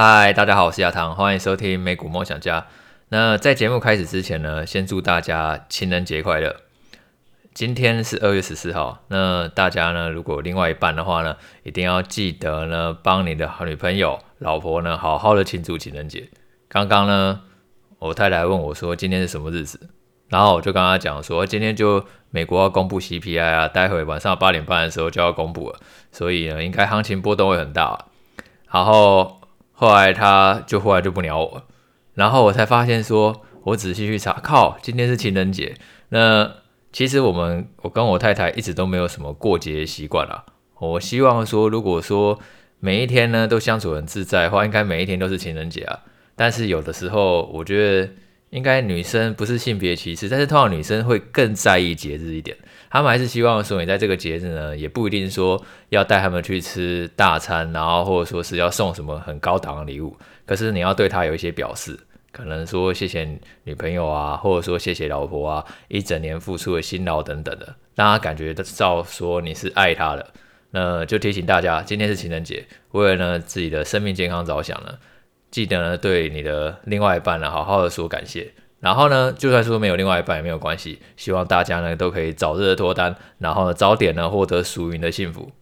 嗨，大家好，我是亚堂，欢迎收听美股梦想家。那在节目开始之前呢，先祝大家情人节快乐。今天是二月十四号，那大家呢，如果另外一半的话呢，一定要记得呢，帮你的好女朋友、老婆呢，好好的庆祝情人节。刚刚呢，我太太问我说今天是什么日子，然后我就跟她讲说，今天就美国要公布 CPI 啊，待会晚上八点半的时候就要公布了，所以呢，应该行情波动会很大。然后后来他就后来就不鸟我，然后我才发现说，我仔细去查，靠，今天是情人节，那。其实我们，我跟我太太一直都没有什么过节习惯啦。我希望说，如果说每一天呢都相处很自在的话，应该每一天都是情人节啊。但是有的时候，我觉得应该女生不是性别歧视，但是通常女生会更在意节日一点。他们还是希望说，你在这个节日呢，也不一定说要带他们去吃大餐，然后或者说是要送什么很高档的礼物，可是你要对他有一些表示。可能说谢谢女朋友啊，或者说谢谢老婆啊，一整年付出的辛劳等等的，让他感觉到说你是爱他的。那就提醒大家，今天是情人节，为了呢自己的生命健康着想呢，记得呢对你的另外一半呢好好的说感谢。然后呢，就算说没有另外一半也没有关系，希望大家呢都可以早日的脱单，然后呢早点呢获得属于你的幸福。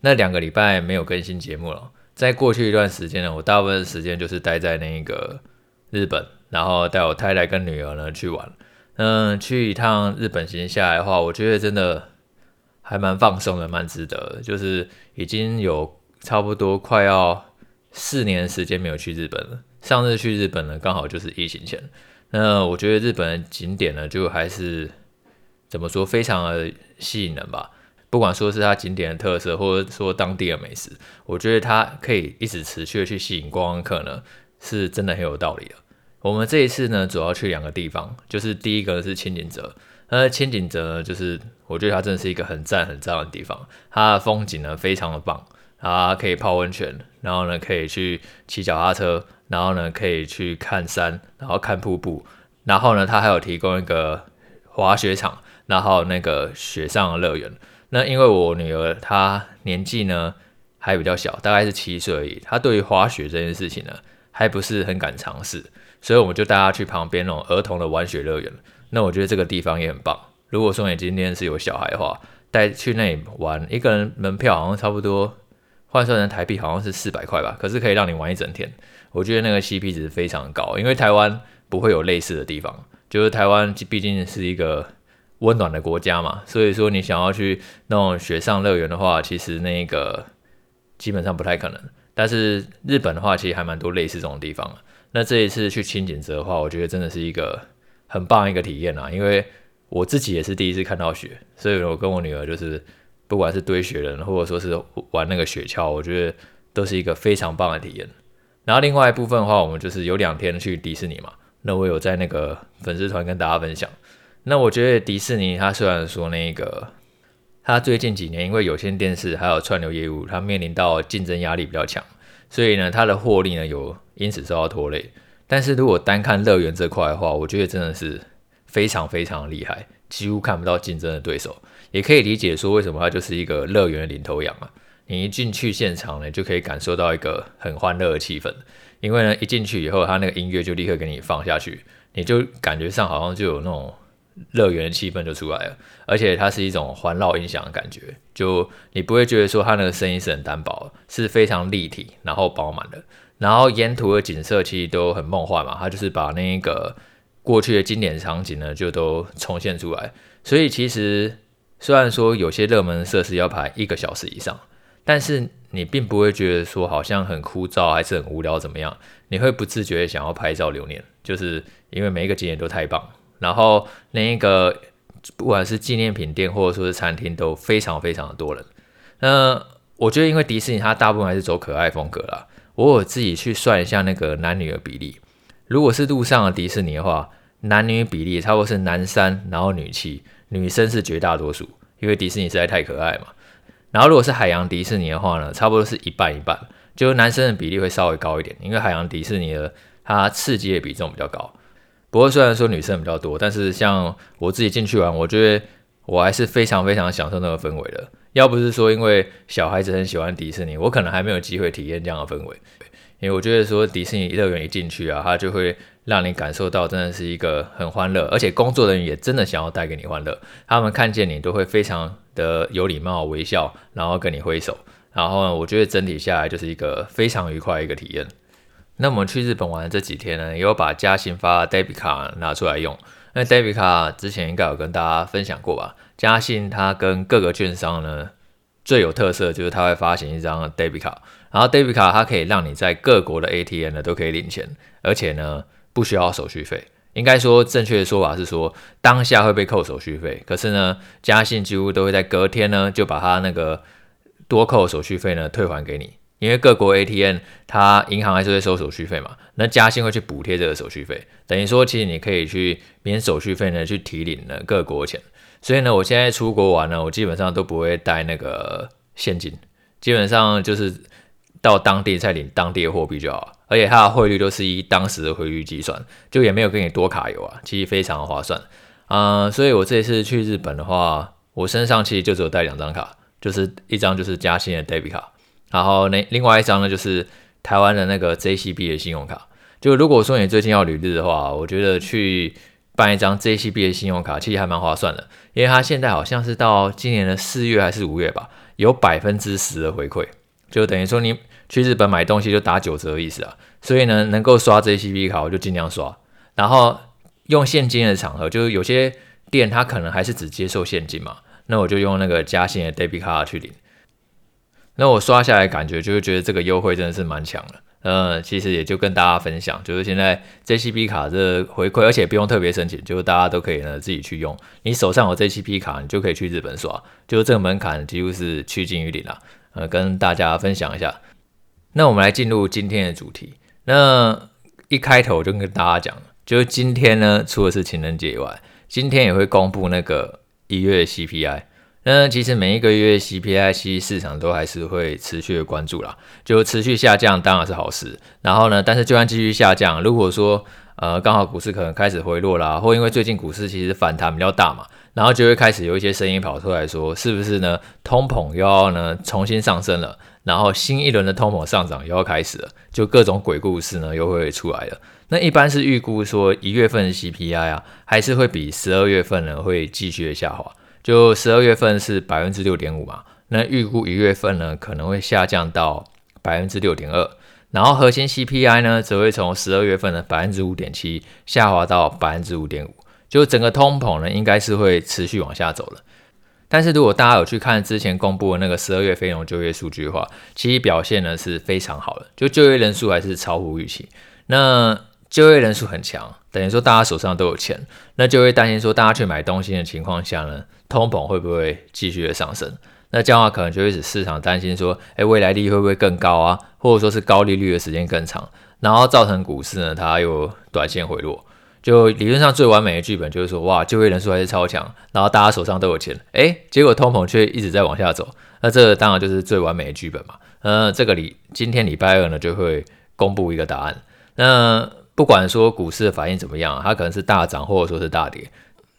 那两个礼拜没有更新节目了，在过去一段时间呢，我大部分的时间就是待在那个。日本，然后带我太太跟女儿呢去玩，嗯，去一趟日本行下来的话，我觉得真的还蛮放松的，蛮值得。就是已经有差不多快要四年时间没有去日本了，上次去日本呢刚好就是疫情前。那我觉得日本的景点呢就还是怎么说，非常的吸引人吧。不管说是它景点的特色，或者说当地的美食，我觉得它可以一直持续的去吸引观光客呢，是真的很有道理的。我们这一次呢，主要去两个地方，就是第一个是轻井泽。那轻井泽呢，就是我觉得它真的是一个很赞很赞的地方，它的风景呢非常的棒，啊可以泡温泉，然后呢可以去骑脚踏车，然后呢可以去看山，然后看瀑布，然后呢它还有提供一个滑雪场，然后那个雪上乐园。那因为我女儿她年纪呢还比较小，大概是七岁而已，她对于滑雪这件事情呢还不是很敢尝试。所以我们就带她去旁边那种儿童的玩雪乐园。那我觉得这个地方也很棒。如果说你今天是有小孩的话，带去那里玩，一个人门票好像差不多换算成台币好像是四百块吧。可是可以让你玩一整天。我觉得那个 CP 值非常高，因为台湾不会有类似的地方。就是台湾毕竟是一个温暖的国家嘛，所以说你想要去那种雪上乐园的话，其实那个基本上不太可能。但是日本的话，其实还蛮多类似这种地方。那这一次去轻井泽的话，我觉得真的是一个很棒一个体验啊！因为我自己也是第一次看到雪，所以我跟我女儿就是不管是堆雪人，或者说是玩那个雪橇，我觉得都是一个非常棒的体验。然后另外一部分的话，我们就是有两天去迪士尼嘛。那我有在那个粉丝团跟大家分享。那我觉得迪士尼它虽然说那个它最近几年因为有线电视还有串流业务，它面临到竞争压力比较强，所以呢，它的获利呢有。因此受到拖累，但是如果单看乐园这块的话，我觉得真的是非常非常厉害，几乎看不到竞争的对手，也可以理解说为什么它就是一个乐园的领头羊啊。你一进去现场呢，就可以感受到一个很欢乐的气氛，因为呢一进去以后，它那个音乐就立刻给你放下去，你就感觉上好像就有那种乐园的气氛就出来了，而且它是一种环绕音响的感觉，就你不会觉得说它那个声音是很单薄，是非常立体然后饱满的。然后沿途的景色其实都很梦幻嘛，它就是把那个过去的经典场景呢，就都重现出来。所以其实虽然说有些热门设施要排一个小时以上，但是你并不会觉得说好像很枯燥还是很无聊怎么样，你会不自觉想要拍照留念，就是因为每一个景点都太棒。然后那个不管是纪念品店或者说是餐厅都非常非常的多人。那我觉得因为迪士尼它大部分还是走可爱风格啦。我有自己去算一下那个男女的比例，如果是路上的迪士尼的话，男女比例差不多是男三，然后女七，女生是绝大多数，因为迪士尼实在太可爱嘛。然后如果是海洋迪士尼的话呢，差不多是一半一半，就男生的比例会稍微高一点，因为海洋迪士尼的它刺激的比重比较高。不过虽然说女生比较多，但是像我自己进去玩，我觉得我还是非常非常享受那个氛围的。要不是说因为小孩子很喜欢迪士尼，我可能还没有机会体验这样的氛围。因为我觉得说迪士尼乐园一进去啊，它就会让你感受到真的是一个很欢乐，而且工作人员也真的想要带给你欢乐。他们看见你都会非常的有礼貌微笑，然后跟你挥手。然后呢，我觉得整体下来就是一个非常愉快的一个体验。那我们去日本玩这几天呢，也有把嘉信发 Debit 卡拿出来用。那 Debit 卡之前应该有跟大家分享过吧？嘉信它跟各个券商呢最有特色就是它会发行一张 Debit 卡，然后 Debit 卡它可以让你在各国的 ATM 呢都可以领钱，而且呢不需要手续费。应该说正确的说法是说当下会被扣手续费，可是呢嘉信几乎都会在隔天呢就把它那个。多扣手续费呢，退还给你，因为各国 ATM 它银行还是会收手续费嘛，那嘉信会去补贴这个手续费，等于说其实你可以去免手续费呢去提领呢各国钱，所以呢我现在出国玩呢，我基本上都不会带那个现金，基本上就是到当地再领当地的货币就好，而且它的汇率都是以当时的汇率计算，就也没有给你多卡油啊，其实非常划算啊、所以我这次去日本的话，我身上其实就只有带两张卡。就是一张就是嘉兴的 debit 卡，然后那另外一张呢就是台湾的那个 JCB 的信用卡。就如果说你最近要旅日的话，我觉得去办一张 JCB 的信用卡其实还蛮划算的，因为它现在好像是到今年的四月还是五月吧，有百分之十的回馈，就等于说你去日本买东西就打九折的意思啊。所以呢，能够刷 JCB 卡我就尽量刷，然后用现金的场合，就是有些店它可能还是只接受现金嘛。那我就用那个嘉信的 debit 卡去领，那我刷下来感觉就是觉得这个优惠真的是蛮强的。呃，其实也就跟大家分享，就是现在 JCB 卡这回馈，而且不用特别申请，就是大家都可以呢自己去用。你手上有 JCB 卡，你就可以去日本刷，就是这个门槛几乎是趋近于零了。呃，跟大家分享一下。那我们来进入今天的主题。那一开头我就跟大家讲，就是今天呢，除了是情人节以外，今天也会公布那个。一月 CPI，那其实每一个月 CPI 其实市场都还是会持续的关注啦，就持续下降当然是好事。然后呢，但是就算继续下降，如果说呃刚好股市可能开始回落啦，或因为最近股市其实反弹比较大嘛，然后就会开始有一些声音跑出来说，是不是呢？通膨又要呢重新上升了，然后新一轮的通膨上涨又要开始了，就各种鬼故事呢又会出来了。那一般是预估说一月份的 CPI 啊，还是会比十二月份呢会继续的下滑。就十二月份是百分之六点五嘛，那预估一月份呢可能会下降到百分之六点二，然后核心 CPI 呢则会从十二月份的百分之五点七下滑到百分之五点五。就整个通膨呢应该是会持续往下走了。但是如果大家有去看之前公布的那个十二月非农就业数据的话，其实表现呢是非常好的，就就业人数还是超乎预期。那就业人数很强，等于说大家手上都有钱，那就会担心说大家去买东西的情况下呢，通膨会不会继续的上升？那这样的话可能就会使市场担心说，哎，未来利率会不会更高啊？或者说是高利率的时间更长，然后造成股市呢它又短线回落。就理论上最完美的剧本就是说，哇，就业人数还是超强，然后大家手上都有钱，哎，结果通膨却一直在往下走，那这当然就是最完美的剧本嘛。呃，这个礼今天礼拜二呢就会公布一个答案，那。不管说股市的反应怎么样，它可能是大涨或者说是大跌。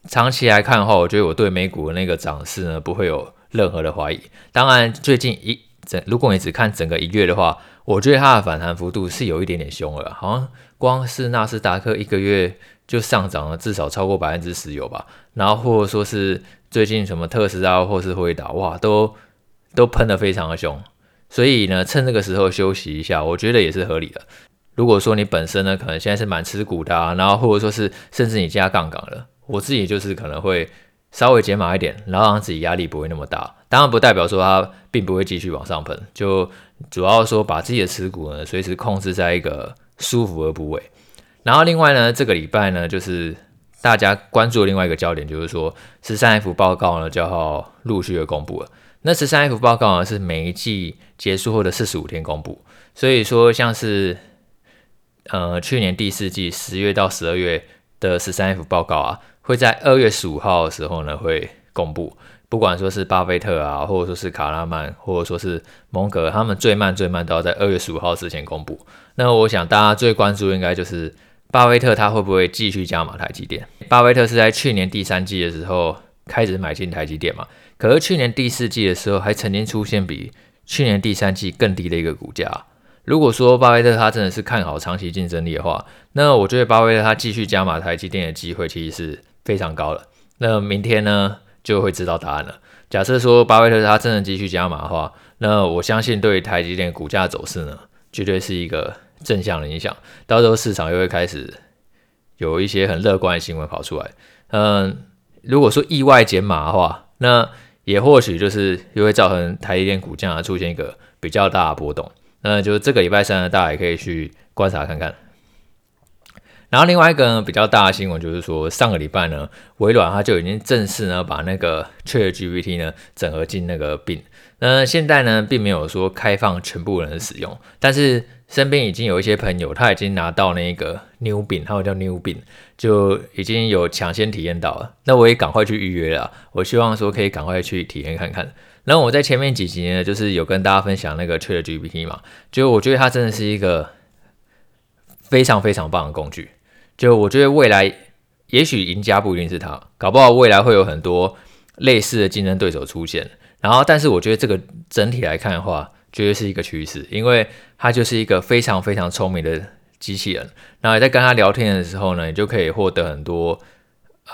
长期来看的话，我觉得我对美股的那个涨势呢不会有任何的怀疑。当然，最近一整，如果你只看整个一月的话，我觉得它的反弹幅度是有一点点凶了，好像光是纳斯达克一个月就上涨了至少超过百分之十有吧。然后或者说是最近什么特斯拉或是辉达，哇，都都喷得非常的凶。所以呢，趁这个时候休息一下，我觉得也是合理的。如果说你本身呢，可能现在是蛮持股的啊，然后或者说是甚至你加杠杆了，我自己就是可能会稍微减码一点，然后让自己压力不会那么大。当然不代表说它并不会继续往上喷，就主要说把自己的持股呢随时控制在一个舒服的部位。然后另外呢，这个礼拜呢，就是大家关注的另外一个焦点，就是说十三 F 报告呢就要陆续的公布了。那十三 F 报告呢是每一季结束后的四十五天公布，所以说像是。呃，去年第四季十月到十二月的十三 F 报告啊，会在二月十五号的时候呢会公布。不管说是巴菲特啊，或者说是卡拉曼，或者说是蒙格，他们最慢最慢都要在二月十五号之前公布。那我想大家最关注应该就是巴菲特他会不会继续加码台积电？巴菲特是在去年第三季的时候开始买进台积电嘛？可是去年第四季的时候还曾经出现比去年第三季更低的一个股价。如果说巴菲特他真的是看好长期竞争力的话，那我觉得巴菲特他继续加码台积电的机会其实是非常高了。那明天呢就会知道答案了。假设说巴菲特他真的继续加码的话，那我相信对于台积电股价走势呢，绝对是一个正向的影响。到时候市场又会开始有一些很乐观的新闻跑出来。嗯，如果说意外减码的话，那也或许就是又会造成台积电股价出现一个比较大的波动。那就这个礼拜三呢，大家也可以去观察看看。然后另外一个呢，比较大的新闻就是说，上个礼拜呢，微软它就已经正式呢把那个 ChatGPT 呢整合进那个 Bing。那现在呢，并没有说开放全部人使用，但是身边已经有一些朋友他已经拿到那个 New Bing，还有叫 New Bing，就已经有抢先体验到了。那我也赶快去预约了，我希望说可以赶快去体验看看。那我在前面几集呢，就是有跟大家分享那个 ChatGPT 嘛，就我觉得它真的是一个非常非常棒的工具。就我觉得未来，也许赢家不一定是他，搞不好未来会有很多类似的竞争对手出现。然后，但是我觉得这个整体来看的话，绝对是一个趋势，因为它就是一个非常非常聪明的机器人。然后你在跟他聊天的时候呢，你就可以获得很多。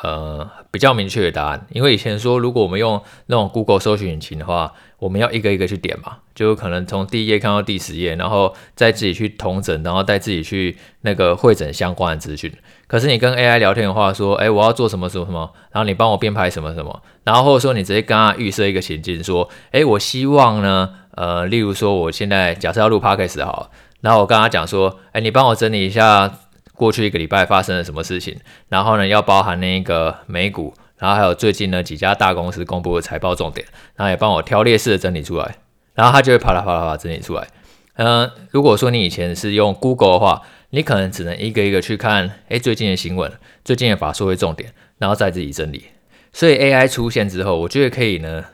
呃，比较明确的答案，因为以前说，如果我们用那种 Google 搜寻引擎的话，我们要一个一个去点嘛，就可能从第一页看到第十页，然后再自己去同整，然后再自己去那个汇整相关的资讯。可是你跟 AI 聊天的话，说，哎，我要做什么什么什么，然后你帮我编排什么什么，然后或者说你直接跟他预设一个情境，说，哎，我希望呢，呃，例如说我现在假设要录 Podcast 好，然后我跟他讲说，哎，你帮我整理一下。过去一个礼拜发生了什么事情？然后呢，要包含那个美股，然后还有最近呢几家大公司公布的财报重点，然后也帮我挑列式的整理出来，然后他就会啪啦啪啦啪整理出来。嗯，如果说你以前是用 Google 的话，你可能只能一个一个去看，哎，最近的新闻，最近的法说会重点，然后再自己整理。所以 AI 出现之后，我觉得可以呢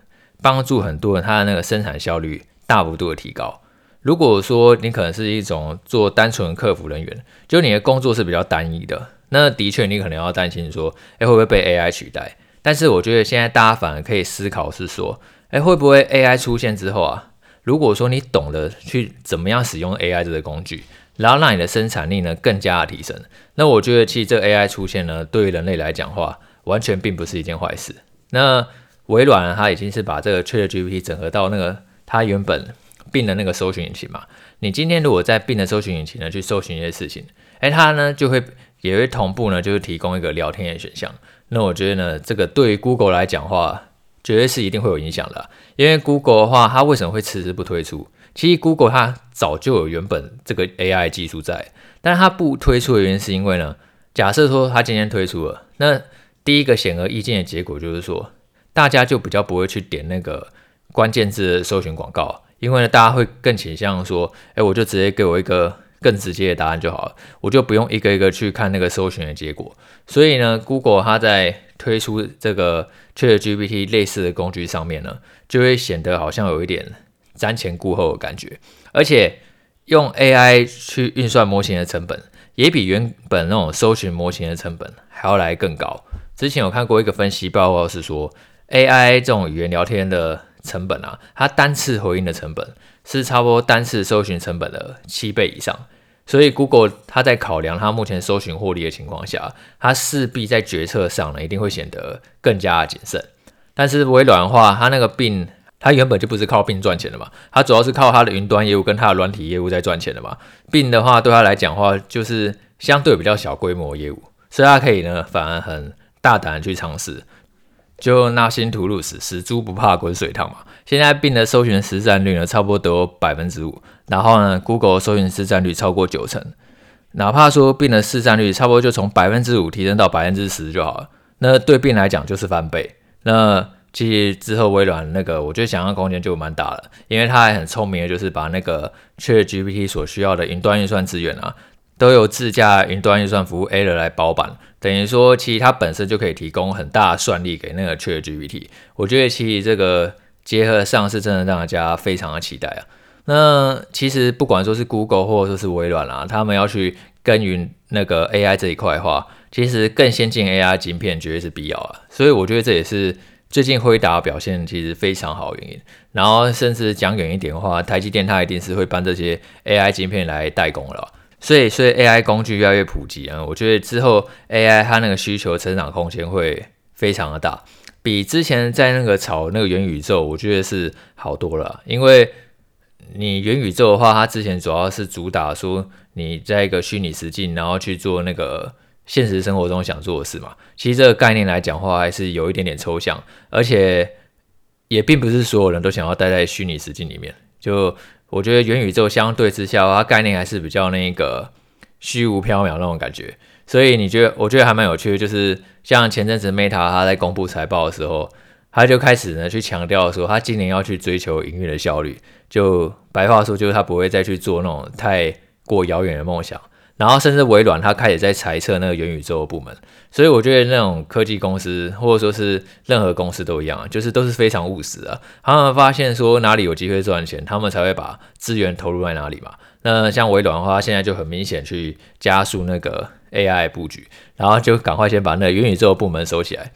帮助很多人，他的那个生产效率大幅度的提高。如果说你可能是一种做单纯客服人员，就你的工作是比较单一的，那的确你可能要担心说，哎，会不会被 AI 取代？但是我觉得现在大家反而可以思考是说，哎，会不会 AI 出现之后啊，如果说你懂得去怎么样使用 AI 这个工具，然后让你的生产力呢更加的提升，那我觉得其实这个 AI 出现呢，对于人类来讲话，完全并不是一件坏事。那微软它已经是把这个 ChatGPT 整合到那个它原本。Bing 的那个搜寻引擎嘛，你今天如果在 Bing 的搜寻引擎呢去搜寻一些事情，哎，它呢就会也会同步呢，就是提供一个聊天的选项。那我觉得呢，这个对于 Google 来讲的话，绝对是一定会有影响的。因为 Google 的话，它为什么会迟迟不推出？其实 Google 它早就有原本这个 AI 技术在，但它不推出的原因是因为呢，假设说它今天推出了，那第一个显而易见的结果就是说，大家就比较不会去点那个关键字搜寻广告。因为呢，大家会更倾向说，哎，我就直接给我一个更直接的答案就好了，我就不用一个一个去看那个搜寻的结果。所以呢，Google 它在推出这个 ChatGPT 类似的工具上面呢，就会显得好像有一点瞻前顾后的感觉，而且用 AI 去运算模型的成本，也比原本那种搜寻模型的成本还要来更高。之前有看过一个分析报告是说，AI 这种语言聊天的。成本啊，它单次回应的成本是差不多单次搜寻成本的七倍以上，所以 Google 它在考量它目前搜寻获利的情况下，它势必在决策上呢一定会显得更加谨慎。但是微软的话，它那个病它原本就不是靠病赚钱的嘛，它主要是靠它的云端业务跟它的软体业务在赚钱的嘛。病的话对它来讲的话，就是相对比较小规模业务，所以它可以呢反而很大胆的去尝试。就纳辛图鲁斯死猪不怕滚水烫嘛。现在 Bing 的搜寻实战率呢，差不多得百分之五。然后呢，Google 搜寻市占率超过九成。哪怕说 Bing 的市占率差不多就从百分之五提升到百分之十就好了，那对 Bing 来讲就是翻倍。那其实之后微软那个，我觉得想象空间就蛮大了，因为它还很聪明的，就是把那个 ChatGPT 所需要的云端运算资源啊。都有自家云端运算服务 a l 来包办，等于说其实它本身就可以提供很大的算力给那个 ChatGPT。我觉得其实这个结合上是真的让大家非常的期待啊。那其实不管说是 Google 或者说是微软啊，他们要去耕耘那个 AI 这一块的话，其实更先进 AI 晶片绝对是必要啊。所以我觉得这也是最近辉达表现其实非常好的原因。然后甚至讲远一点的话，台积电它一定是会搬这些 AI 晶片来代工了。所以，所以 AI 工具越来越普及啊，我觉得之后 AI 它那个需求成长空间会非常的大，比之前在那个炒那个元宇宙，我觉得是好多了。因为你元宇宙的话，它之前主要是主打说你在一个虚拟实境，然后去做那个现实生活中想做的事嘛。其实这个概念来讲话，还是有一点点抽象，而且也并不是所有人都想要待在虚拟实境里面。就我觉得元宇宙相对之下，它概念还是比较那个虚无缥缈那种感觉，所以你觉得？我觉得还蛮有趣的，就是像前阵子 Meta 它在公布财报的时候，他就开始呢去强调说，他今年要去追求营运的效率，就白话说就是他不会再去做那种太过遥远的梦想。然后甚至微软，它开始在裁撤那个元宇宙的部门，所以我觉得那种科技公司或者说是任何公司都一样，就是都是非常务实的。他们发现说哪里有机会赚钱，他们才会把资源投入在哪里嘛。那像微软的话，现在就很明显去加速那个 AI 布局，然后就赶快先把那个元宇宙的部门收起来。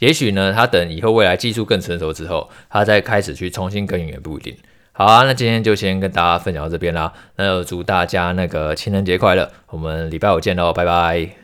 也许呢，他等以后未来技术更成熟之后，他再开始去重新耕耘也不一定。好啊，那今天就先跟大家分享到这边啦。那就祝大家那个情人节快乐，我们礼拜五见喽，拜拜。